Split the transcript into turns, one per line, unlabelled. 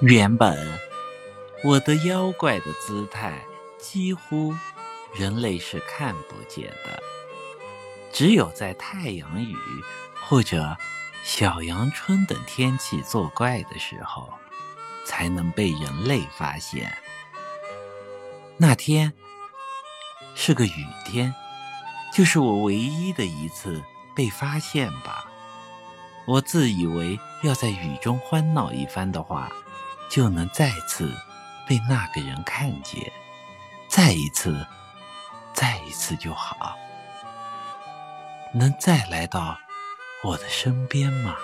原本我的妖怪的姿态，几乎人类是看不见的，只有在太阳雨或者小阳春等天气作怪的时候，才能被人类发现。那天是个雨天，就是我唯一的一次被发现吧。我自以为要在雨中欢闹一番的话。就能再次被那个人看见，再一次，再一次就好，能再来到我的身边吗？